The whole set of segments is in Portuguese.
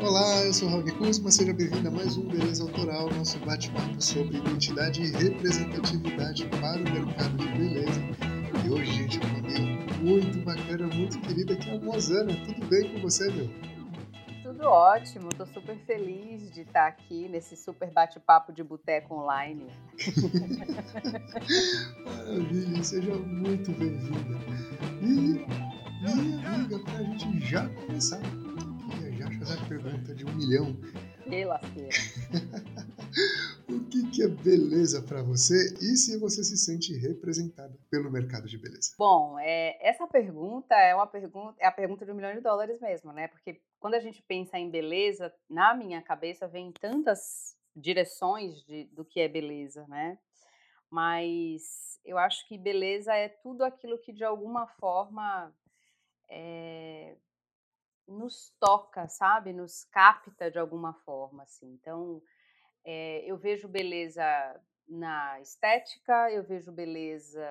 Olá, eu sou o Raul Kuzma, seja bem-vindo a mais um Beleza Autoral, nosso bate-papo sobre identidade e representatividade para o mercado de beleza. E hoje, gente, uma amiga muito bacana, muito querida, que é a Mozana. Tudo bem com você, meu? Tudo ótimo, estou super feliz de estar aqui nesse super bate-papo de boteco online. Maravilha, seja muito bem-vinda. E, minha amiga, para a gente já começar, a pergunta de um milhão. Que lasqueira. o que, que é beleza para você e se você se sente representada pelo mercado de beleza? Bom, é, essa pergunta é uma pergunta, é a pergunta de um milhão de dólares mesmo, né? Porque quando a gente pensa em beleza, na minha cabeça vem tantas direções de, do que é beleza, né? Mas eu acho que beleza é tudo aquilo que de alguma forma é, nos toca, sabe? Nos capta de alguma forma, assim. Então, é, eu vejo beleza na estética, eu vejo beleza,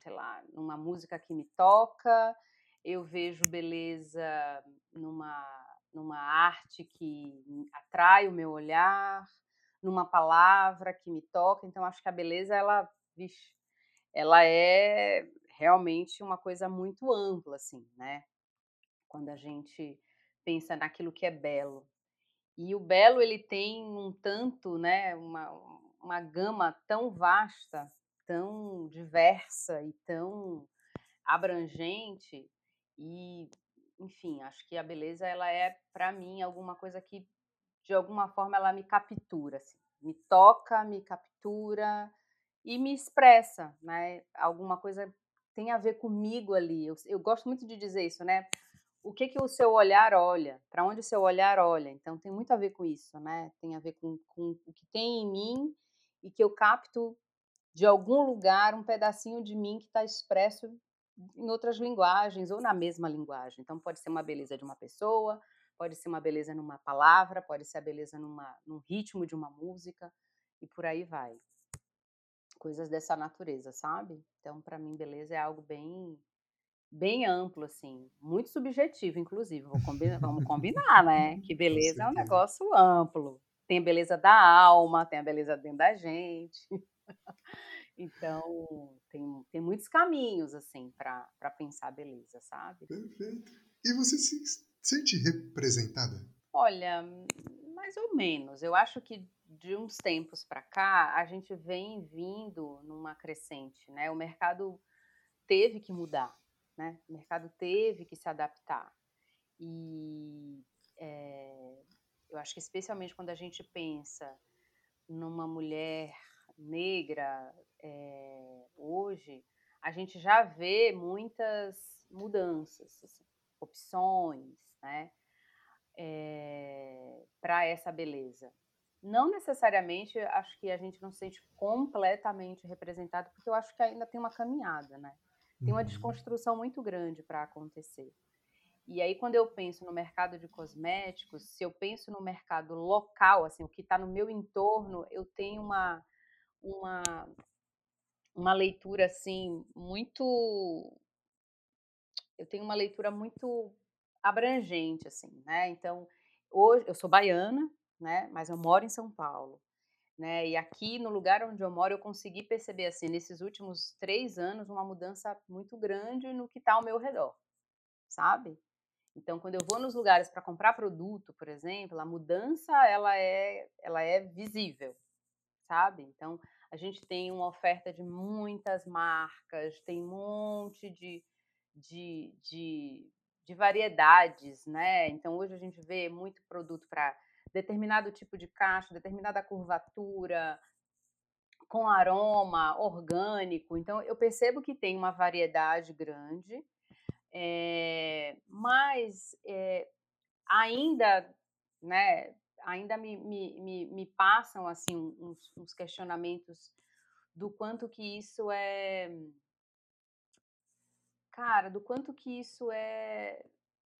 sei lá, numa música que me toca, eu vejo beleza numa, numa arte que atrai o meu olhar, numa palavra que me toca. Então, acho que a beleza, ela, vixe, ela é realmente uma coisa muito ampla, assim, né? Quando a gente pensa naquilo que é belo. E o belo ele tem um tanto, né, uma, uma gama tão vasta, tão diversa e tão abrangente e enfim, acho que a beleza ela é para mim alguma coisa que de alguma forma ela me captura, assim, me toca, me captura e me expressa, né? Alguma coisa tem a ver comigo ali. Eu, eu gosto muito de dizer isso, né? O que que o seu olhar olha, para onde o seu olhar olha. Então tem muito a ver com isso, né? Tem a ver com, com o que tem em mim e que eu capto de algum lugar um pedacinho de mim que está expresso em outras linguagens ou na mesma linguagem. Então pode ser uma beleza de uma pessoa, pode ser uma beleza numa palavra, pode ser a beleza numa, num ritmo de uma música e por aí vai. Coisas dessa natureza, sabe? Então para mim beleza é algo bem bem amplo, assim, muito subjetivo, inclusive. Combinar, vamos combinar, né? Que beleza é um negócio amplo. Tem a beleza da alma, tem a beleza dentro da gente. então, tem, tem muitos caminhos, assim, para pensar a beleza, sabe? Perfeito. E você se sente representada? Olha, mais ou menos. Eu acho que de uns tempos para cá, a gente vem vindo numa crescente, né? O mercado teve que mudar né? O mercado teve que se adaptar. E é, eu acho que especialmente quando a gente pensa numa mulher negra é, hoje, a gente já vê muitas mudanças, assim, opções, né? É, para essa beleza. Não necessariamente acho que a gente não se sente completamente representado, porque eu acho que ainda tem uma caminhada, né? Tem uma uhum. desconstrução muito grande para acontecer. E aí, quando eu penso no mercado de cosméticos, se eu penso no mercado local, assim, o que está no meu entorno, eu tenho uma, uma, uma leitura, assim, muito... Eu tenho uma leitura muito abrangente, assim, né? Então, hoje, eu sou baiana, né? Mas eu moro em São Paulo né? E aqui no lugar onde eu moro eu consegui perceber assim nesses últimos três anos uma mudança muito grande no que está ao meu redor, sabe? Então quando eu vou nos lugares para comprar produto, por exemplo, a mudança ela é ela é visível, sabe? Então a gente tem uma oferta de muitas marcas, tem um monte de, de, de, de variedades, né? Então hoje a gente vê muito produto para determinado tipo de caixa, determinada curvatura, com aroma orgânico. Então, eu percebo que tem uma variedade grande, é, mas é, ainda, né, ainda me, me, me, passam assim uns, uns, questionamentos do quanto que isso é, cara, do quanto que isso é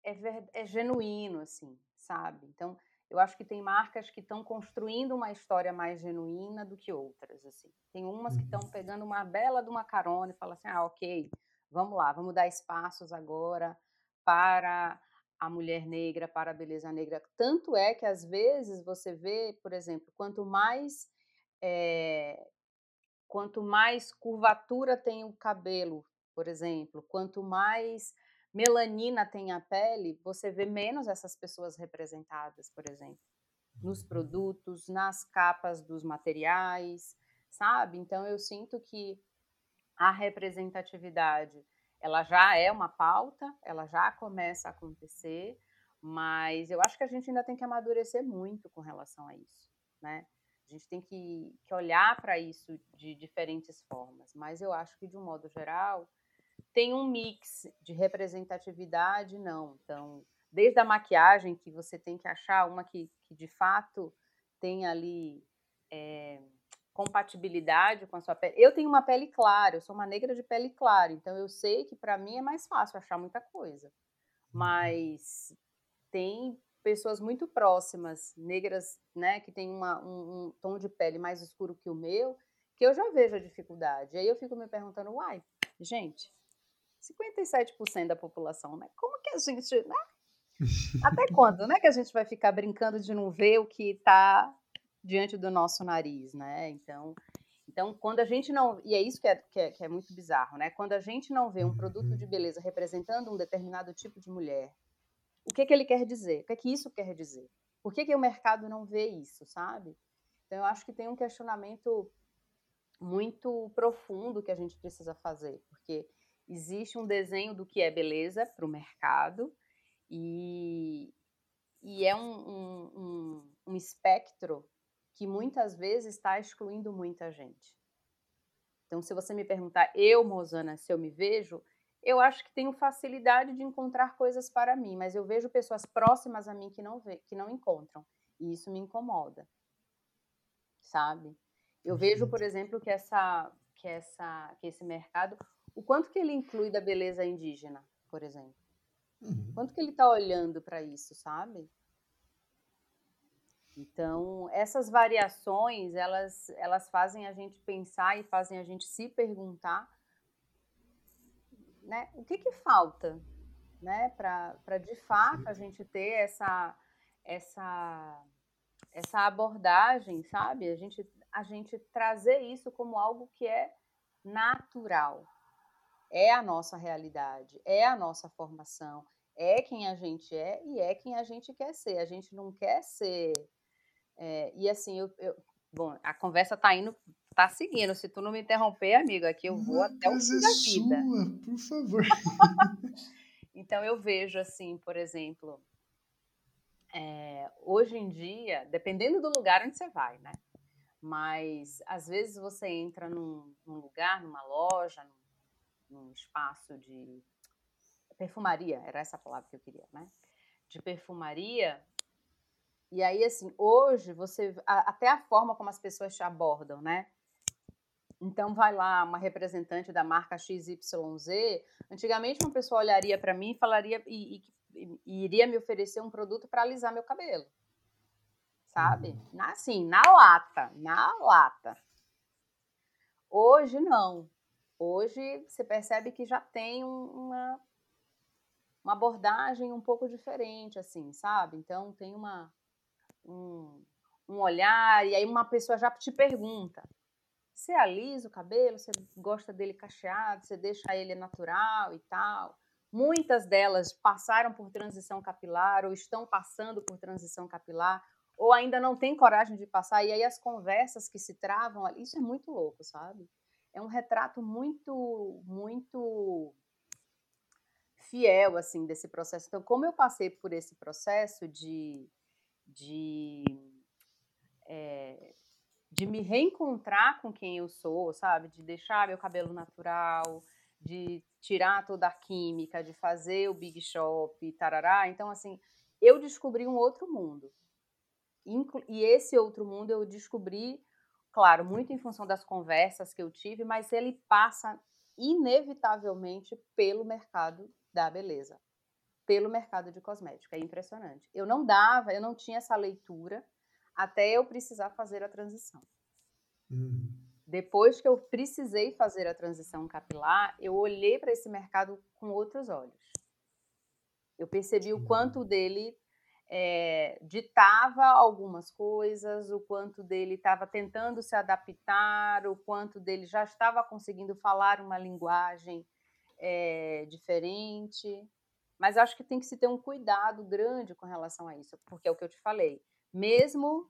é, é genuíno, assim, sabe? Então, eu acho que tem marcas que estão construindo uma história mais genuína do que outras, assim. Tem umas que estão uhum. pegando uma bela de uma carona e falam assim, ah, ok, vamos lá, vamos dar espaços agora para a mulher negra para a beleza negra. Tanto é que às vezes você vê, por exemplo, quanto mais é, quanto mais curvatura tem o cabelo, por exemplo, quanto mais melanina tem a pele, você vê menos essas pessoas representadas, por exemplo, nos uhum. produtos, nas capas dos materiais, sabe? Então eu sinto que a representatividade ela já é uma pauta, ela já começa a acontecer, mas eu acho que a gente ainda tem que amadurecer muito com relação a isso, né? A gente tem que, que olhar para isso de diferentes formas, mas eu acho que de um modo geral tem um mix de representatividade, não. Então, desde a maquiagem que você tem que achar uma que, que de fato tem ali é, compatibilidade com a sua pele. Eu tenho uma pele clara, eu sou uma negra de pele clara, então eu sei que para mim é mais fácil achar muita coisa. Uhum. Mas tem pessoas muito próximas, negras, né, que tem uma, um, um, tom de pele mais escuro que o meu, que eu já vejo a dificuldade. Aí eu fico me perguntando, uai, gente, 57% da população, né? Como que a gente, né? Até quando, né, que a gente vai ficar brincando de não ver o que está diante do nosso nariz, né? Então, então quando a gente não. E é isso que é, que é, que é muito bizarro, né? Quando a gente não vê um produto de beleza representando um determinado tipo de mulher, o que, que ele quer dizer? O que, é que isso quer dizer? Por que, que o mercado não vê isso, sabe? Então, eu acho que tem um questionamento muito profundo que a gente precisa fazer, porque existe um desenho do que é beleza para o mercado e, e é um, um, um, um espectro que muitas vezes está excluindo muita gente. Então, se você me perguntar, eu, Mozana, se eu me vejo, eu acho que tenho facilidade de encontrar coisas para mim, mas eu vejo pessoas próximas a mim que não vê, que não encontram, e isso me incomoda. Sabe? Eu vejo, por exemplo, que essa que essa que esse mercado, o quanto que ele inclui da beleza indígena, por exemplo. Uhum. Quanto que ele está olhando para isso, sabe? Então, essas variações, elas, elas fazem a gente pensar e fazem a gente se perguntar né, o que, que falta né, para de fato a gente ter essa, essa, essa abordagem, sabe? A gente, a gente trazer isso como algo que é natural, é a nossa realidade, é a nossa formação, é quem a gente é e é quem a gente quer ser. A gente não quer ser é, e assim, eu, eu, bom, a conversa tá indo, tá seguindo. Se tu não me interromper, amigo, aqui eu vou até o fim é da vida. Sua, por favor. então eu vejo assim, por exemplo, é, hoje em dia, dependendo do lugar onde você vai, né? Mas às vezes você entra num, num lugar, numa loja, num, num espaço de perfumaria, era essa palavra que eu queria, né? De perfumaria, e aí, assim, hoje você. até a forma como as pessoas te abordam, né? Então, vai lá uma representante da marca XYZ. Antigamente, uma pessoa olharia para mim e falaria. E, e, e, iria me oferecer um produto para alisar meu cabelo. Sabe? Uhum. Assim, na lata. Na lata. Hoje, não. Hoje, você percebe que já tem uma, uma abordagem um pouco diferente, assim, sabe? Então, tem uma um, um olhar, e aí uma pessoa já te pergunta: você alisa o cabelo? Você gosta dele cacheado? Você deixa ele natural e tal? Muitas delas passaram por transição capilar ou estão passando por transição capilar ou ainda não têm coragem de passar. E aí as conversas que se travam isso é muito louco, sabe? É um retrato muito, muito fiel assim desse processo. Então, como eu passei por esse processo de de, é, de me reencontrar com quem eu sou, sabe? De deixar meu cabelo natural, de tirar toda a química, de fazer o big shop, tarará. Então, assim, eu descobri um outro mundo. E esse outro mundo eu descobri, claro, muito em função das conversas que eu tive, mas ele passa inevitavelmente pelo mercado da beleza pelo mercado de cosmética. É impressionante. Eu não dava, eu não tinha essa leitura até eu precisar fazer a transição. Uhum. Depois que eu precisei fazer a transição capilar, eu olhei para esse mercado com outros olhos. Eu percebi o quanto dele é, ditava algumas coisas, o quanto dele estava tentando se adaptar, o quanto dele já estava conseguindo falar uma linguagem é, diferente. Mas acho que tem que se ter um cuidado grande com relação a isso, porque é o que eu te falei. Mesmo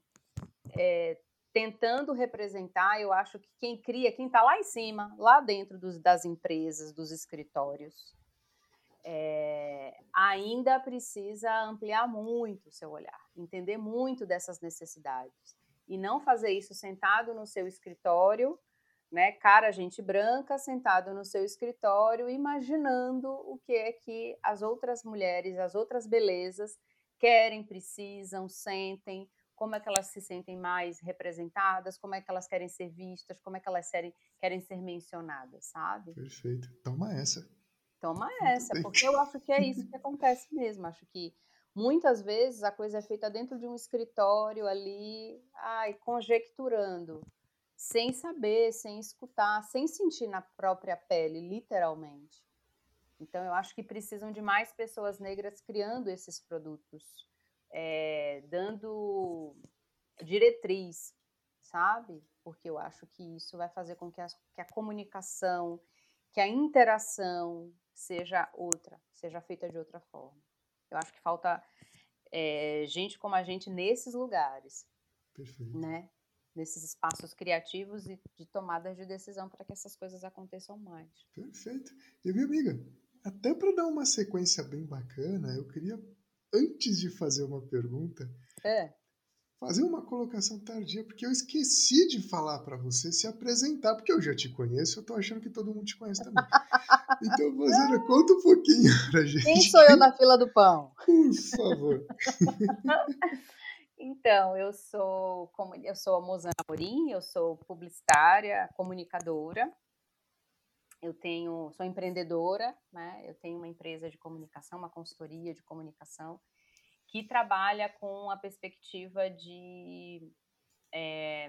é, tentando representar, eu acho que quem cria, quem está lá em cima, lá dentro dos, das empresas, dos escritórios, é, ainda precisa ampliar muito o seu olhar, entender muito dessas necessidades e não fazer isso sentado no seu escritório, né, cara gente branca sentado no seu escritório, imaginando o que é que as outras mulheres, as outras belezas querem, precisam, sentem, como é que elas se sentem mais representadas, como é que elas querem ser vistas, como é que elas querem, querem ser mencionadas, sabe? Perfeito. Toma essa. Toma essa, porque eu acho que é isso que acontece mesmo. Acho que muitas vezes a coisa é feita dentro de um escritório ali, ai, conjecturando, sem saber, sem escutar, sem sentir na própria pele, literalmente. Então, eu acho que precisam de mais pessoas negras criando esses produtos, é, dando diretriz, sabe? Porque eu acho que isso vai fazer com que a, que a comunicação, que a interação, seja outra, seja feita de outra forma. Eu acho que falta é, gente como a gente nesses lugares, Perfeito. né? Nesses espaços criativos e de tomadas de decisão para que essas coisas aconteçam mais. Perfeito. E minha amiga, até para dar uma sequência bem bacana, eu queria, antes de fazer uma pergunta, é fazer uma colocação tardia, porque eu esqueci de falar para você se apresentar, porque eu já te conheço, eu tô achando que todo mundo te conhece também. Então, você conta um pouquinho pra gente. Quem sou eu na fila do pão? Por favor. Então, eu sou eu sou a Mozana Amorim, eu sou publicitária, comunicadora. Eu tenho, sou empreendedora, né? Eu tenho uma empresa de comunicação, uma consultoria de comunicação que trabalha com a perspectiva de é,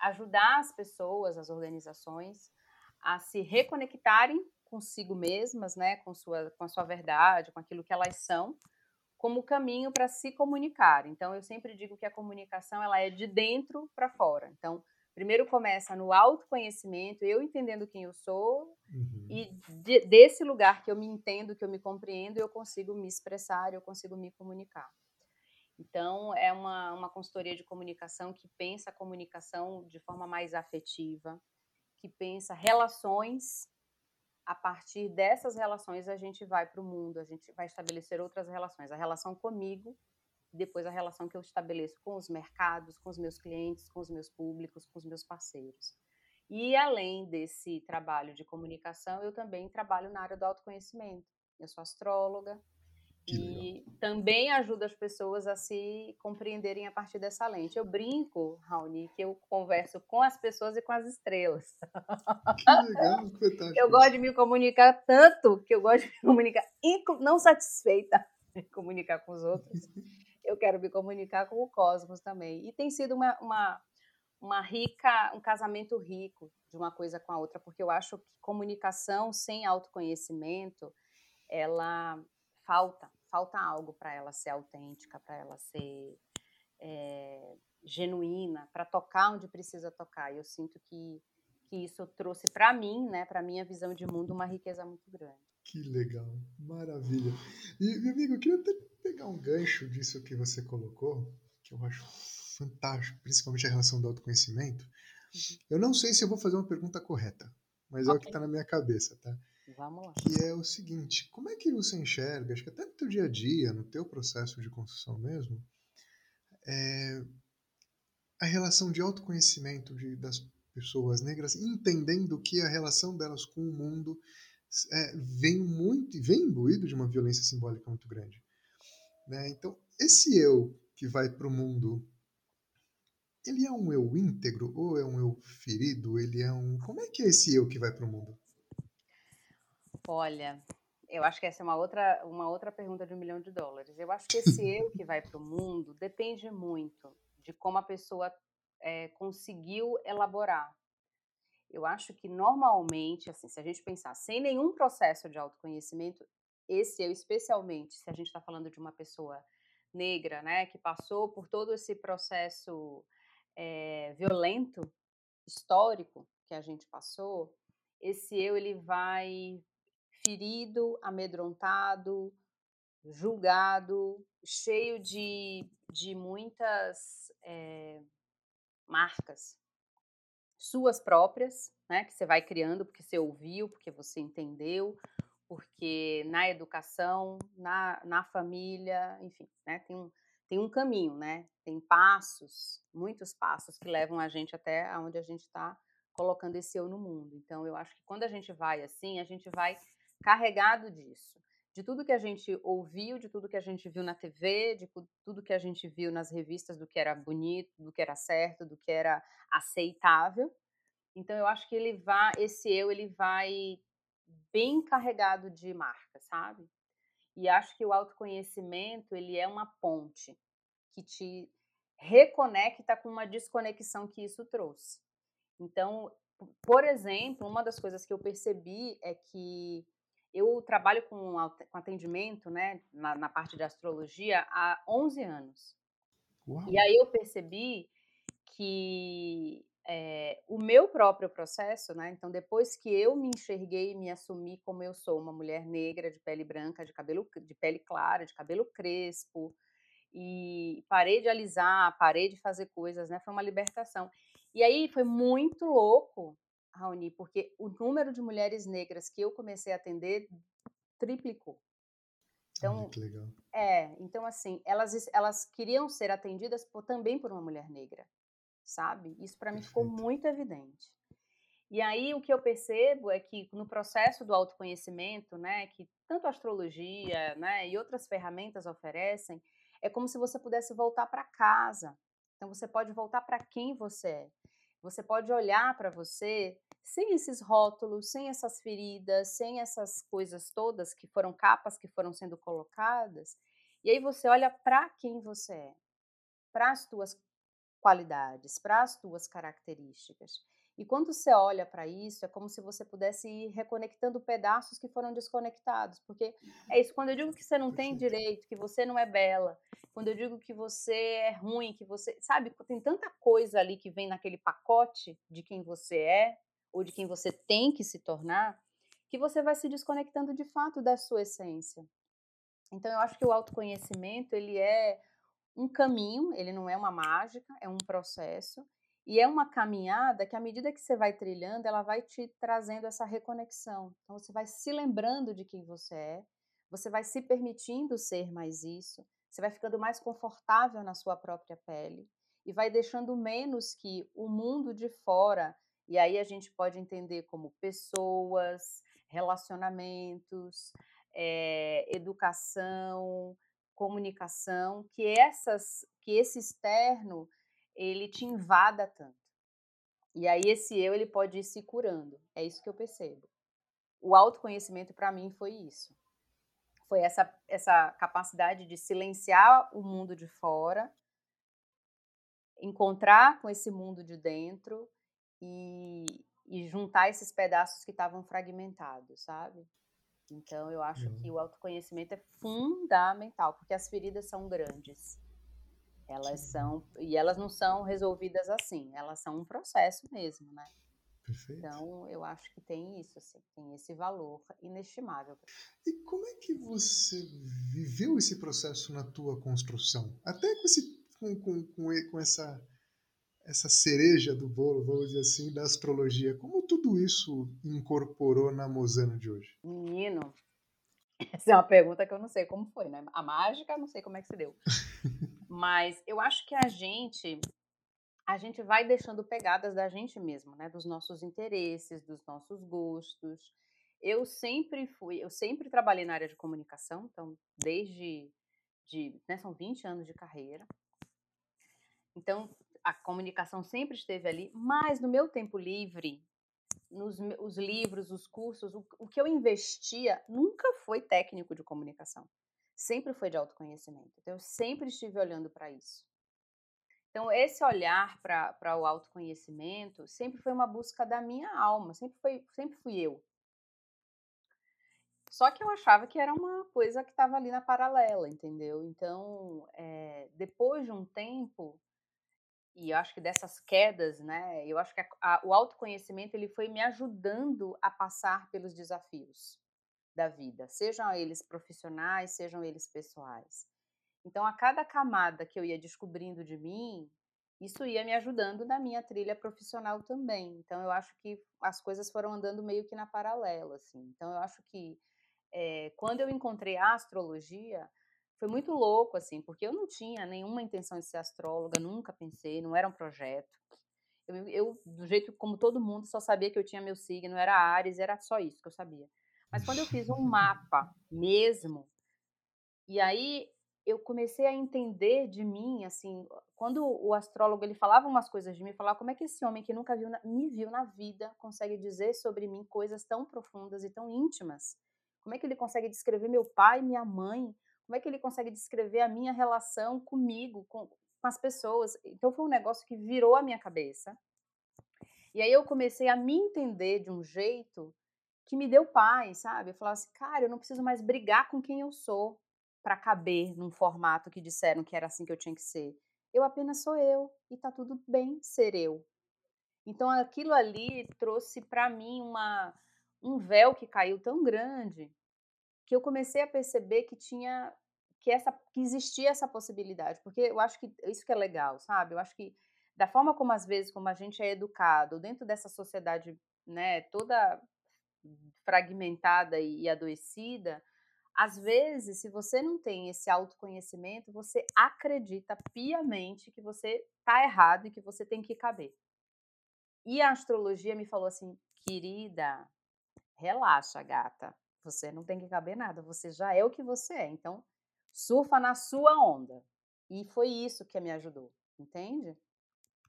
ajudar as pessoas, as organizações, a se reconectarem consigo mesmas, né, com, sua, com a sua verdade, com aquilo que elas são, como caminho para se comunicar. Então, eu sempre digo que a comunicação ela é de dentro para fora. Então, primeiro começa no autoconhecimento, eu entendendo quem eu sou, uhum. e de, desse lugar que eu me entendo, que eu me compreendo, eu consigo me expressar, eu consigo me comunicar. Então, é uma, uma consultoria de comunicação que pensa a comunicação de forma mais afetiva, que pensa relações. A partir dessas relações, a gente vai para o mundo, a gente vai estabelecer outras relações. A relação comigo, depois a relação que eu estabeleço com os mercados, com os meus clientes, com os meus públicos, com os meus parceiros. E além desse trabalho de comunicação, eu também trabalho na área do autoconhecimento. Eu sou astróloga, e também ajuda as pessoas a se compreenderem a partir dessa lente. Eu brinco, Raoni, que eu converso com as pessoas e com as estrelas. Que legal, fantástico. Eu gosto de me comunicar tanto que eu gosto de me comunicar, não satisfeita em comunicar com os outros. Eu quero me comunicar com o cosmos também. E tem sido uma, uma, uma rica, um casamento rico de uma coisa com a outra, porque eu acho que comunicação sem autoconhecimento, ela falta, falta algo para ela ser autêntica, para ela ser é, genuína, para tocar onde precisa tocar. E eu sinto que, que isso trouxe para mim, né, para minha visão de mundo, uma riqueza muito grande. Que legal, maravilha. E, meu amigo, eu queria até pegar um gancho disso que você colocou, que eu acho fantástico, principalmente a relação do autoconhecimento. Uhum. Eu não sei se eu vou fazer uma pergunta correta, mas okay. é o que está na minha cabeça, tá? Vamos lá. Que é o seguinte, como é que você enxerga, acho que até no teu dia a dia, no teu processo de construção mesmo, é, a relação de autoconhecimento de, das pessoas negras, entendendo que a relação delas com o mundo é, vem muito, vem imbuído de uma violência simbólica muito grande. Né? Então, esse eu que vai para o mundo, ele é um eu íntegro ou é um eu ferido? Ele é um. Como é que é esse eu que vai para o mundo? Olha, eu acho que essa é uma outra, uma outra pergunta de um milhão de dólares. Eu acho que esse eu que vai para o mundo depende muito de como a pessoa é, conseguiu elaborar. Eu acho que normalmente, assim, se a gente pensar sem nenhum processo de autoconhecimento, esse eu, especialmente, se a gente está falando de uma pessoa negra, né, que passou por todo esse processo é, violento, histórico que a gente passou, esse eu ele vai ferido, amedrontado, julgado, cheio de, de muitas é, marcas suas próprias, né, que você vai criando porque você ouviu, porque você entendeu, porque na educação, na, na família, enfim, né, tem um, tem um caminho, né, tem passos, muitos passos que levam a gente até onde a gente está colocando esse eu no mundo. Então, eu acho que quando a gente vai assim, a gente vai carregado disso. De tudo que a gente ouviu, de tudo que a gente viu na TV, de tudo que a gente viu nas revistas do que era bonito, do que era certo, do que era aceitável. Então eu acho que ele vai, esse eu, ele vai bem carregado de marca, sabe? E acho que o autoconhecimento, ele é uma ponte que te reconecta com uma desconexão que isso trouxe. Então, por exemplo, uma das coisas que eu percebi é que eu trabalho com, com atendimento, né, na, na, parte de astrologia há 11 anos. Uau. E aí eu percebi que é, o meu próprio processo, né, então depois que eu me enxerguei e me assumi como eu sou, uma mulher negra, de pele branca, de cabelo, de pele clara, de cabelo crespo, e parei de alisar, parei de fazer coisas, né, foi uma libertação. E aí foi muito louco, Raoni, porque o número de mulheres negras que eu comecei a atender triplicou. Então, legal. É, então assim, elas, elas queriam ser atendidas por, também por uma mulher negra, sabe? Isso para mim ficou muito evidente. E aí o que eu percebo é que no processo do autoconhecimento, né, que tanto a astrologia, né, e outras ferramentas oferecem, é como se você pudesse voltar para casa. Então você pode voltar para quem você é. Você pode olhar para você sem esses rótulos, sem essas feridas, sem essas coisas todas que foram capas que foram sendo colocadas. E aí você olha para quem você é, para as tuas qualidades, para as tuas características. E quando você olha para isso, é como se você pudesse ir reconectando pedaços que foram desconectados. Porque é isso, quando eu digo que você não tem direito, que você não é bela, quando eu digo que você é ruim, que você. Sabe, tem tanta coisa ali que vem naquele pacote de quem você é, ou de quem você tem que se tornar, que você vai se desconectando de fato da sua essência. Então, eu acho que o autoconhecimento, ele é um caminho, ele não é uma mágica, é um processo. E é uma caminhada que, à medida que você vai trilhando, ela vai te trazendo essa reconexão. Então, você vai se lembrando de quem você é, você vai se permitindo ser mais isso, você vai ficando mais confortável na sua própria pele e vai deixando menos que o mundo de fora, e aí a gente pode entender como pessoas, relacionamentos, é, educação, comunicação, que essas, que esse externo ele te invada tanto. E aí esse eu ele pode ir se curando. É isso que eu percebo. O autoconhecimento para mim foi isso. Foi essa essa capacidade de silenciar o mundo de fora, encontrar com esse mundo de dentro e, e juntar esses pedaços que estavam fragmentados, sabe? Então eu acho uhum. que o autoconhecimento é fundamental, porque as feridas são grandes. Elas são, e elas não são resolvidas assim, elas são um processo mesmo, né? Perfeito. Então, eu acho que tem isso, assim, tem esse valor inestimável. E como é que você viveu esse processo na tua construção? Até com, esse, com, com, com, com essa, essa cereja do bolo, vamos dizer assim, da astrologia. Como tudo isso incorporou na Mozano de hoje? Menino, essa é uma pergunta que eu não sei como foi, né? A mágica, não sei como é que se deu. Mas eu acho que a gente a gente vai deixando pegadas da gente mesmo, né? Dos nossos interesses, dos nossos gostos. Eu sempre fui, eu sempre trabalhei na área de comunicação, então desde de, né, são 20 anos de carreira. Então, a comunicação sempre esteve ali, mas no meu tempo livre, nos os livros, os cursos, o, o que eu investia nunca foi técnico de comunicação sempre foi de autoconhecimento. Então, eu sempre estive olhando para isso. Então, esse olhar para o autoconhecimento sempre foi uma busca da minha alma, sempre, foi, sempre fui eu. Só que eu achava que era uma coisa que estava ali na paralela, entendeu? Então, é, depois de um tempo, e eu acho que dessas quedas, né? Eu acho que a, a, o autoconhecimento ele foi me ajudando a passar pelos desafios da vida, sejam eles profissionais, sejam eles pessoais. Então, a cada camada que eu ia descobrindo de mim, isso ia me ajudando na minha trilha profissional também. Então, eu acho que as coisas foram andando meio que na paralela, assim. Então, eu acho que é, quando eu encontrei a astrologia, foi muito louco, assim, porque eu não tinha nenhuma intenção de ser astróloga, nunca pensei, não era um projeto. Eu, eu, do jeito como todo mundo, só sabia que eu tinha meu signo, era Ares, era só isso que eu sabia. Mas quando eu fiz um mapa mesmo, e aí eu comecei a entender de mim, assim, quando o astrólogo ele falava umas coisas de mim, falava como é que esse homem que nunca viu, me viu na vida consegue dizer sobre mim coisas tão profundas e tão íntimas? Como é que ele consegue descrever meu pai, minha mãe? Como é que ele consegue descrever a minha relação comigo, com, com as pessoas? Então foi um negócio que virou a minha cabeça. E aí eu comecei a me entender de um jeito que me deu paz, sabe? Eu falava assim, cara, eu não preciso mais brigar com quem eu sou para caber num formato que disseram que era assim que eu tinha que ser. Eu apenas sou eu e tá tudo bem ser eu. Então aquilo ali trouxe para mim uma um véu que caiu tão grande que eu comecei a perceber que tinha que essa que existia essa possibilidade, porque eu acho que isso que é legal, sabe? Eu acho que da forma como às vezes como a gente é educado dentro dessa sociedade, né, toda fragmentada e adoecida, às vezes, se você não tem esse autoconhecimento, você acredita piamente que você está errado e que você tem que caber. E a astrologia me falou assim, querida, relaxa, gata. Você não tem que caber nada, você já é o que você é. Então, surfa na sua onda. E foi isso que me ajudou, entende?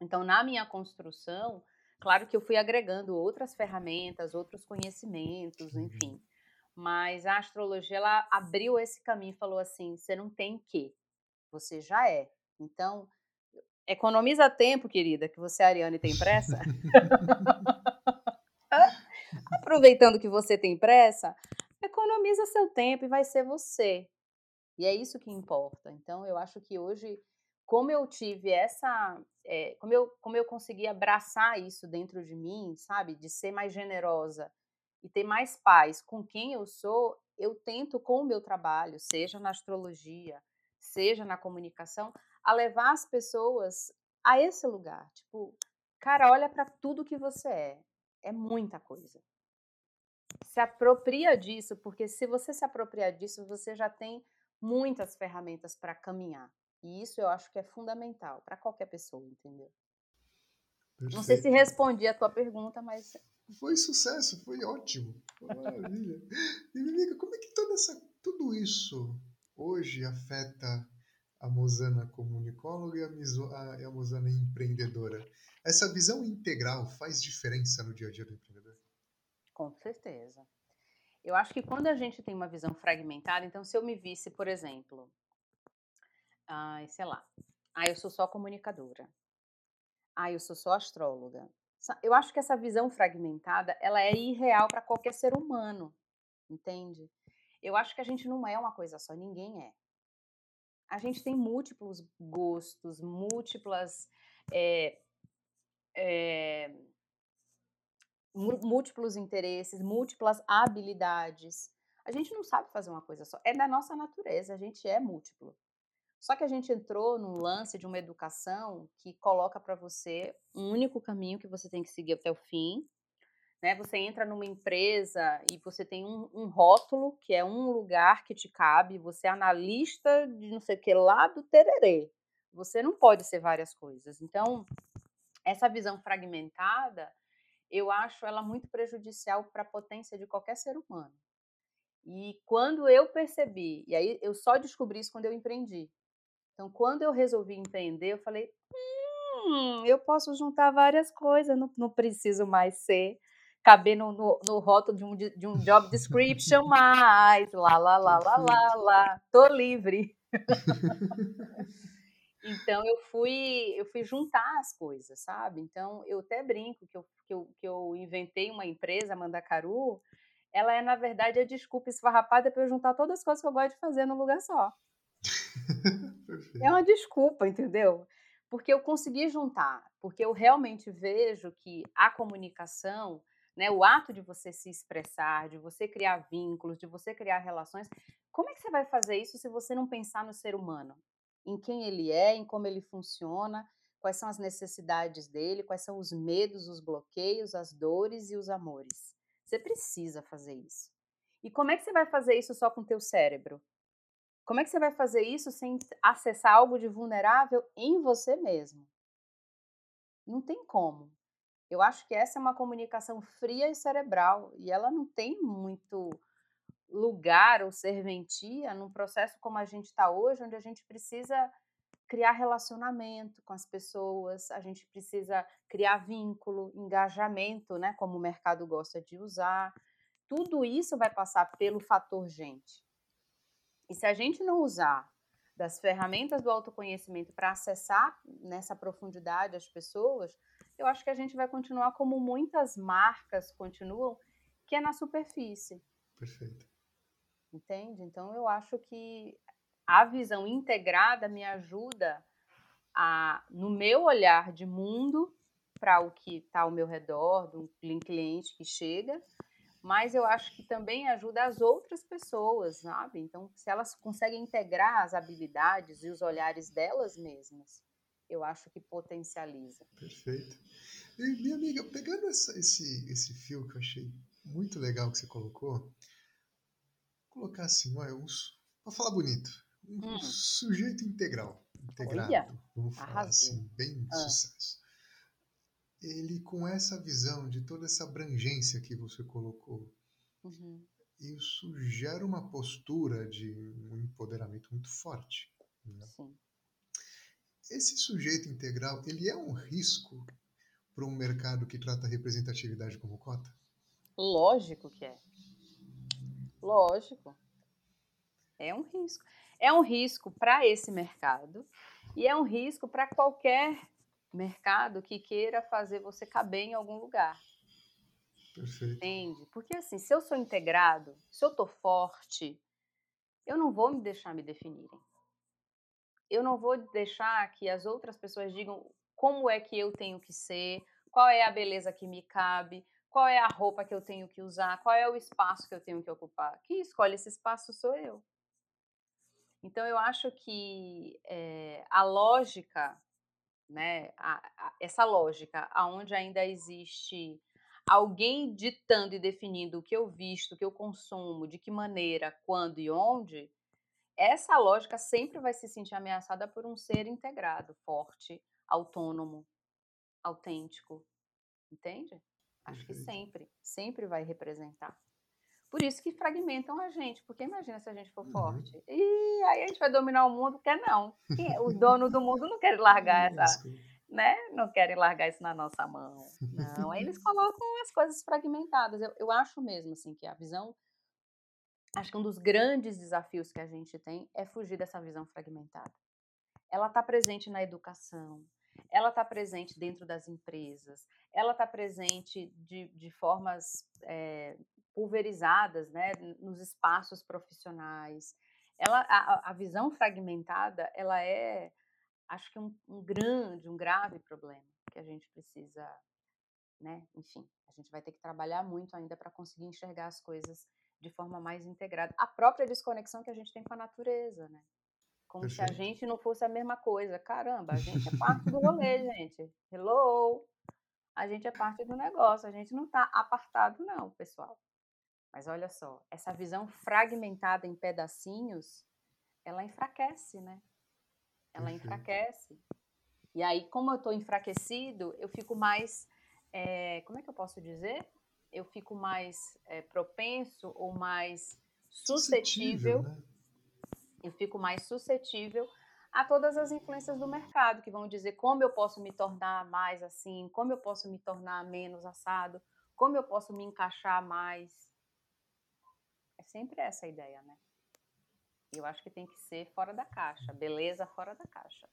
Então, na minha construção, claro que eu fui agregando outras ferramentas, outros conhecimentos, enfim. Mas a astrologia ela abriu esse caminho e falou assim: você não tem que, você já é. Então, economiza tempo, querida, que você, Ariane, tem pressa. Aproveitando que você tem pressa, economiza seu tempo e vai ser você. E é isso que importa. Então, eu acho que hoje, como eu tive essa. É, como, eu, como eu consegui abraçar isso dentro de mim, sabe? De ser mais generosa e ter mais paz com quem eu sou, eu tento com o meu trabalho, seja na astrologia, seja na comunicação, a levar as pessoas a esse lugar. Tipo, cara, olha para tudo que você é. É muita coisa. Se apropria disso, porque se você se apropriar disso, você já tem muitas ferramentas para caminhar. E isso eu acho que é fundamental para qualquer pessoa, entendeu? Perfeito. Não sei se respondi a tua pergunta, mas foi sucesso, foi ótimo. Foi maravilha. E me diga, como é que toda essa, tudo isso hoje afeta a Mozana comunicóloga e a, a, a Mozana empreendedora? Essa visão integral faz diferença no dia a dia do empreendedor? Com certeza. Eu acho que quando a gente tem uma visão fragmentada, então se eu me visse, por exemplo, ai, sei lá, ah, eu sou só comunicadora. Ah, eu sou só astróloga eu acho que essa visão fragmentada, ela é irreal para qualquer ser humano, entende? Eu acho que a gente não é uma coisa só, ninguém é. A gente tem múltiplos gostos, múltiplas é, é, múltiplos interesses, múltiplas habilidades. A gente não sabe fazer uma coisa só. É da nossa natureza, a gente é múltiplo. Só que a gente entrou num lance de uma educação que coloca para você um único caminho que você tem que seguir até o fim. Né? Você entra numa empresa e você tem um, um rótulo, que é um lugar que te cabe, você é analista de não sei o que lá do tererê. Você não pode ser várias coisas. Então, essa visão fragmentada, eu acho ela muito prejudicial para a potência de qualquer ser humano. E quando eu percebi, e aí eu só descobri isso quando eu empreendi, então, quando eu resolvi empreender, eu falei: hum, eu posso juntar várias coisas, não, não preciso mais ser, caber no, no, no rótulo de um, de um job description mais, lá, lá, lá, lá, lá, lá, tô livre. então, eu fui, eu fui juntar as coisas, sabe? Então, eu até brinco que eu, que eu, que eu inventei uma empresa, Mandacaru, ela é, na verdade, a desculpa esfarrapada para eu juntar todas as coisas que eu gosto de fazer num lugar só. É uma desculpa, entendeu? Porque eu consegui juntar, porque eu realmente vejo que a comunicação, né, o ato de você se expressar, de você criar vínculos, de você criar relações, como é que você vai fazer isso se você não pensar no ser humano? Em quem ele é, em como ele funciona, quais são as necessidades dele, quais são os medos, os bloqueios, as dores e os amores. Você precisa fazer isso. E como é que você vai fazer isso só com o teu cérebro? Como é que você vai fazer isso sem acessar algo de vulnerável em você mesmo? Não tem como. Eu acho que essa é uma comunicação fria e cerebral e ela não tem muito lugar ou serventia num processo como a gente está hoje, onde a gente precisa criar relacionamento com as pessoas, a gente precisa criar vínculo, engajamento, né, como o mercado gosta de usar. Tudo isso vai passar pelo fator gente. E se a gente não usar das ferramentas do autoconhecimento para acessar nessa profundidade as pessoas, eu acho que a gente vai continuar como muitas marcas continuam, que é na superfície. Perfeito. Entende? Então eu acho que a visão integrada me ajuda a, no meu olhar de mundo, para o que está ao meu redor, do cliente que chega, mas eu acho que também ajuda as outras pessoas, sabe? Então, se elas conseguem integrar as habilidades e os olhares delas mesmas, eu acho que potencializa. Perfeito. E, minha amiga, pegando essa, esse, esse fio que eu achei muito legal que você colocou, vou colocar assim, para falar bonito, um hum. sujeito integral, integrado, Olha, vamos falar arrasou. assim, bem ah. sucesso. Ele com essa visão de toda essa abrangência que você colocou, uhum. isso gera uma postura de um empoderamento muito forte. Né? Sim. Esse sujeito integral, ele é um risco para um mercado que trata a representatividade como cota? Lógico que é. Lógico. É um risco. É um risco para esse mercado e é um risco para qualquer mercado que queira fazer você caber em algum lugar. Perfeito. Entende? Porque assim, se eu sou integrado, se eu tô forte, eu não vou me deixar me definirem. Eu não vou deixar que as outras pessoas digam como é que eu tenho que ser, qual é a beleza que me cabe, qual é a roupa que eu tenho que usar, qual é o espaço que eu tenho que ocupar. Quem escolhe esse espaço sou eu. Então, eu acho que é, a lógica, né, a, a, essa lógica, aonde ainda existe alguém ditando e definindo o que eu visto, o que eu consumo, de que maneira, quando e onde, essa lógica sempre vai se sentir ameaçada por um ser integrado, forte, autônomo, autêntico. Entende? Acho que sempre, sempre vai representar. Por isso que fragmentam a gente, porque imagina se a gente for uhum. forte. E aí a gente vai dominar o mundo, quer não. O dono do mundo não quer largar essa, né? Não querem largar isso na nossa mão. Não, aí eles colocam as coisas fragmentadas. Eu, eu acho mesmo assim que a visão acho que um dos grandes desafios que a gente tem é fugir dessa visão fragmentada. Ela está presente na educação, ela está presente dentro das empresas, ela está presente de, de formas é, pulverizadas né, nos espaços profissionais. Ela, a, a visão fragmentada, ela é, acho que um, um, grande, um grave problema que a gente precisa, né, enfim, a gente vai ter que trabalhar muito ainda para conseguir enxergar as coisas de forma mais integrada. A própria desconexão que a gente tem com a natureza, né? Como Perfeito. se a gente não fosse a mesma coisa. Caramba, a gente é parte do rolê, gente. Hello! A gente é parte do negócio, a gente não está apartado, não, pessoal. Mas olha só, essa visão fragmentada em pedacinhos, ela enfraquece, né? Ela Perfeito. enfraquece. E aí, como eu estou enfraquecido, eu fico mais. É, como é que eu posso dizer? Eu fico mais é, propenso ou mais suscetível. suscetível né? Eu fico mais suscetível a todas as influências do mercado, que vão dizer como eu posso me tornar mais assim, como eu posso me tornar menos assado, como eu posso me encaixar mais. É sempre essa a ideia, né? Eu acho que tem que ser fora da caixa, beleza fora da caixa.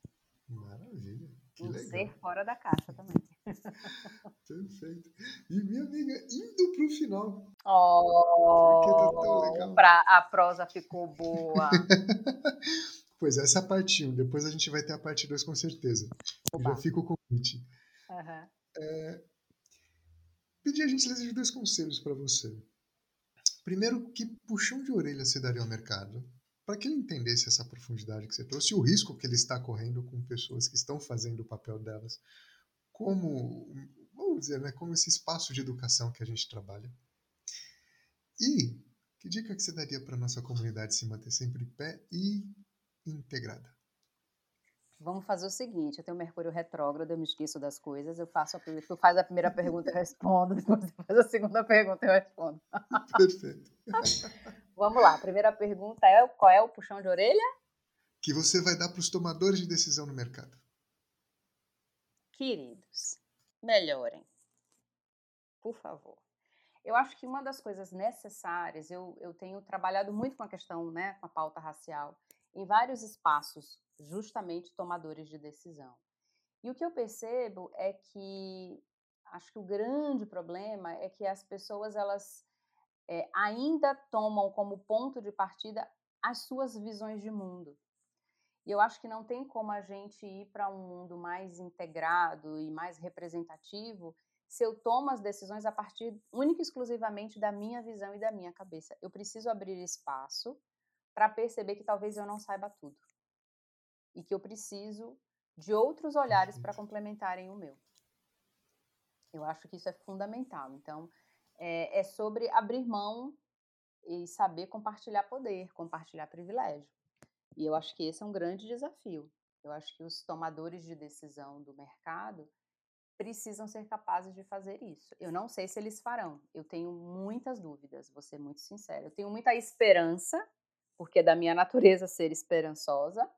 Maravilha. Que um ser fora da caixa também. Perfeito. E minha amiga, indo para o final. Oh, tá pra, a prosa ficou boa. pois essa é a parte 1. Um. Depois a gente vai ter a parte 2 com certeza. Já fico com o convite. Uhum. É, pedir a gentileza de dois conselhos para você. Primeiro, que puxão de orelha você daria ao mercado para que ele entendesse essa profundidade que você trouxe e o risco que ele está correndo com pessoas que estão fazendo o papel delas como, vamos dizer, né, como esse espaço de educação que a gente trabalha. E que dica que você daria para nossa comunidade se manter sempre em pé e integrada? Vamos fazer o seguinte, eu tenho Mercúrio retrógrado, eu me esqueço das coisas, eu faço a primeira, tu faz a primeira pergunta eu respondo, depois você faz a segunda pergunta eu respondo. Perfeito. Vamos lá, a primeira pergunta é qual é o puxão de orelha? Que você vai dar para os tomadores de decisão no mercado. Queridos, melhorem. Por favor. Eu acho que uma das coisas necessárias, eu, eu tenho trabalhado muito com a questão, né, com a pauta racial, em vários espaços, justamente tomadores de decisão. E o que eu percebo é que acho que o grande problema é que as pessoas elas é, ainda tomam como ponto de partida as suas visões de mundo. E eu acho que não tem como a gente ir para um mundo mais integrado e mais representativo se eu tomo as decisões a partir única e exclusivamente da minha visão e da minha cabeça. Eu preciso abrir espaço para perceber que talvez eu não saiba tudo e que eu preciso de outros olhares para complementarem o meu. Eu acho que isso é fundamental. Então, é, é sobre abrir mão e saber compartilhar poder, compartilhar privilégio. E eu acho que esse é um grande desafio. Eu acho que os tomadores de decisão do mercado precisam ser capazes de fazer isso. Eu não sei se eles farão. Eu tenho muitas dúvidas, vou ser muito sincera. Eu tenho muita esperança porque é da minha natureza ser esperançosa,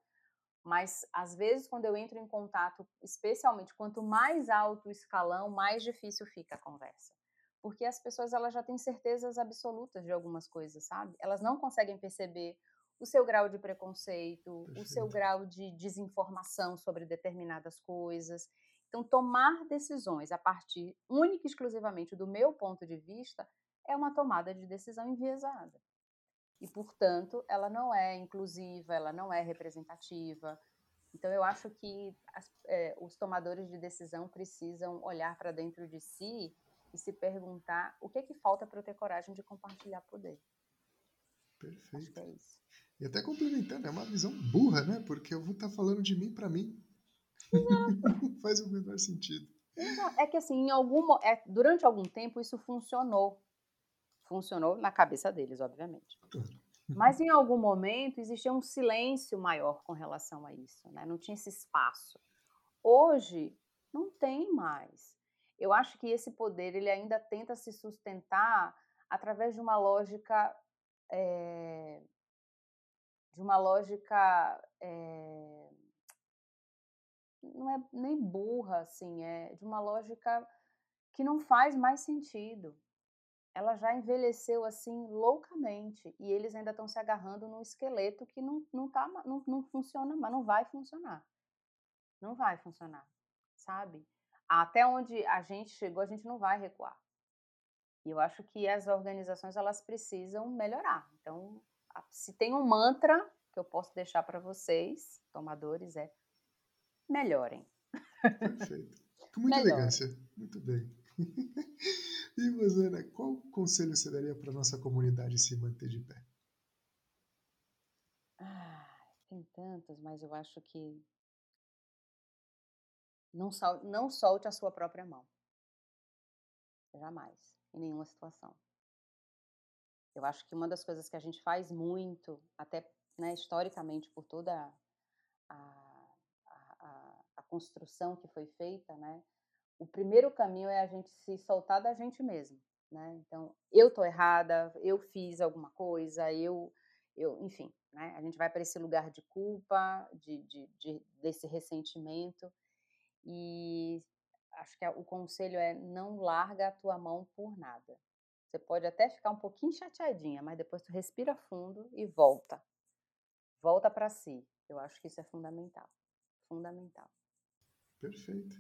mas às vezes quando eu entro em contato, especialmente quanto mais alto o escalão, mais difícil fica a conversa. Porque as pessoas elas já têm certezas absolutas de algumas coisas, sabe? Elas não conseguem perceber o seu grau de preconceito, Perfeito. o seu grau de desinformação sobre determinadas coisas. Então, tomar decisões a partir única e exclusivamente do meu ponto de vista é uma tomada de decisão enviesada e, portanto, ela não é inclusiva, ela não é representativa. Então, eu acho que as, é, os tomadores de decisão precisam olhar para dentro de si e se perguntar o que é que falta para eu ter coragem de compartilhar poder. Perfeito. É e até complementando, é uma visão burra, né? Porque eu vou estar tá falando de mim para mim. Não faz o menor sentido. É que assim, em algum, é, durante algum tempo isso funcionou funcionou na cabeça deles, obviamente. Mas em algum momento existia um silêncio maior com relação a isso, né? não tinha esse espaço. Hoje não tem mais. Eu acho que esse poder ele ainda tenta se sustentar através de uma lógica é, de uma lógica é, não é nem burra assim, é de uma lógica que não faz mais sentido ela já envelheceu assim loucamente e eles ainda estão se agarrando num esqueleto que não, não, tá, não, não funciona, mas não vai funcionar. Não vai funcionar, sabe? Até onde a gente chegou, a gente não vai recuar. E eu acho que as organizações elas precisam melhorar. Então, se tem um mantra que eu posso deixar para vocês, tomadores, é melhorem. Perfeito. Com muita Melhorem. elegância. Muito bem. e Rosana, qual conselho você daria para nossa comunidade se manter de pé? Ah, tem tantos, mas eu acho que não, sol, não solte a sua própria mão. Jamais, em nenhuma situação. Eu acho que uma das coisas que a gente faz muito, até né, historicamente, por toda a, a, a, a construção que foi feita, né, o primeiro caminho é a gente se soltar da gente mesmo, né? Então, eu tô errada, eu fiz alguma coisa, eu, eu enfim, né? A gente vai para esse lugar de culpa, de, de, de, desse ressentimento e acho que o conselho é não larga a tua mão por nada. Você pode até ficar um pouquinho chateadinha, mas depois tu respira fundo e volta. Volta para si. Eu acho que isso é fundamental. Fundamental. Perfeito.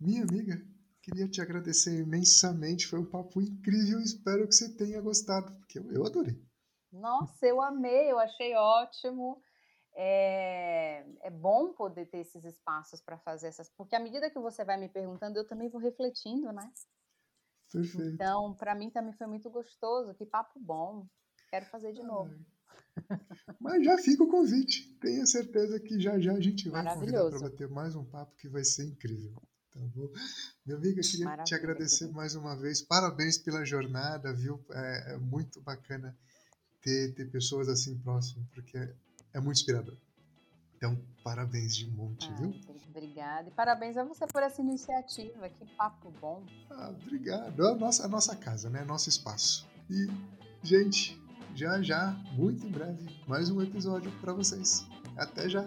Minha amiga, Queria te agradecer imensamente, foi um papo incrível, espero que você tenha gostado, porque eu, adorei. Nossa, eu amei, eu achei ótimo. É, é bom poder ter esses espaços para fazer essas, porque à medida que você vai me perguntando, eu também vou refletindo, né? Perfeito. Então, para mim também foi muito gostoso, que papo bom. Quero fazer de novo. Mas já fica o convite. Tenha certeza que já já a gente vai convidar para bater mais um papo que vai ser incrível. Tá bom? Meu amigo, eu queria Maravilha, te agradecer mais uma vez. Parabéns pela jornada, viu? É, é muito bacana ter, ter pessoas assim próximas, porque é, é muito inspirador. Então, parabéns de monte, ah, viu? Obrigada. E parabéns a você por essa iniciativa. Que papo bom. Ah, obrigado. A nossa, a nossa casa, né? Nosso espaço. E, gente, já já, muito em breve, mais um episódio para vocês. Até já!